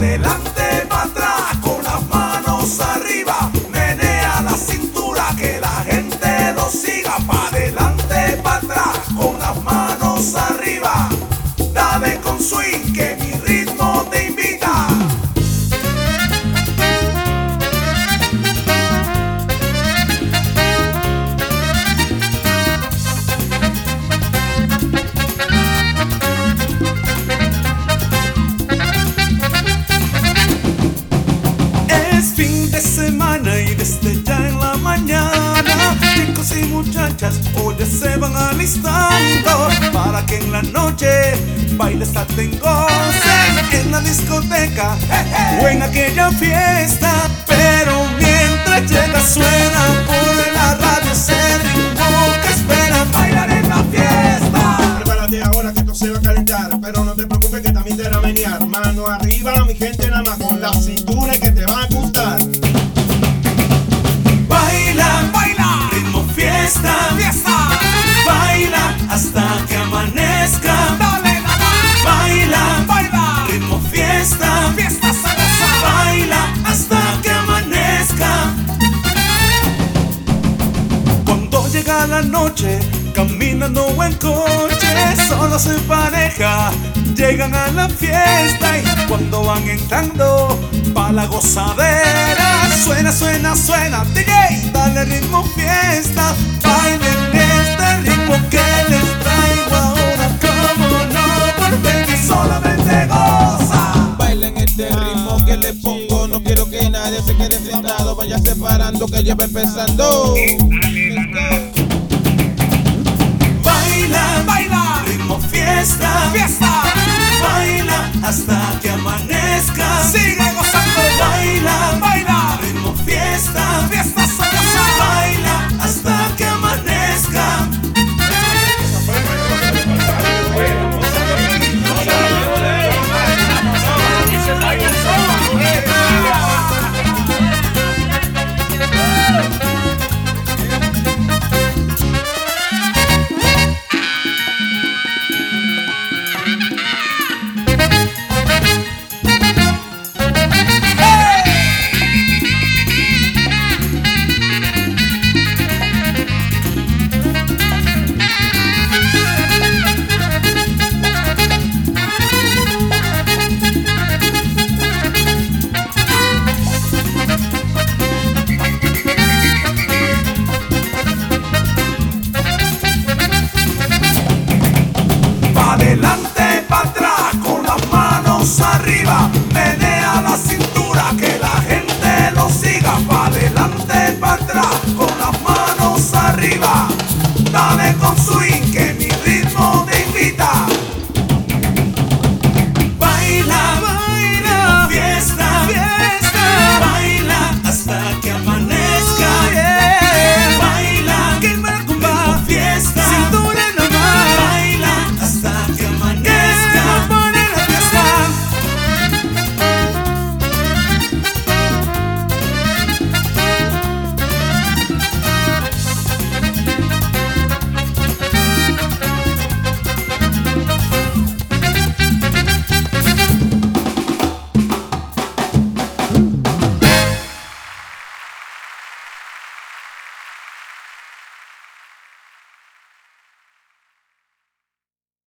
della muchachas hoy se van alistando Para que en la noche bailes a gocen En la discoteca. O en aquella fiesta Pero mientras llega suena por la radio ritmo que espera. Bailar en la fiesta. Prepárate ahora que esto se va a calentar, pero no te preocupes que también te van a menear. Mano arriba, mi gente nada más llega la noche, caminando o en coche, solo se pareja, llegan a la fiesta y cuando van entrando pa' la gozadera, suena, suena, suena, DJ, dale ritmo fiesta, bailen este ritmo que les traigo ahora, como no, porque solamente goza. Bailen este ritmo que le pongo. No quiero que nadie se quede sentado. Vaya separando que ya va empezando. Ritmo fiesta,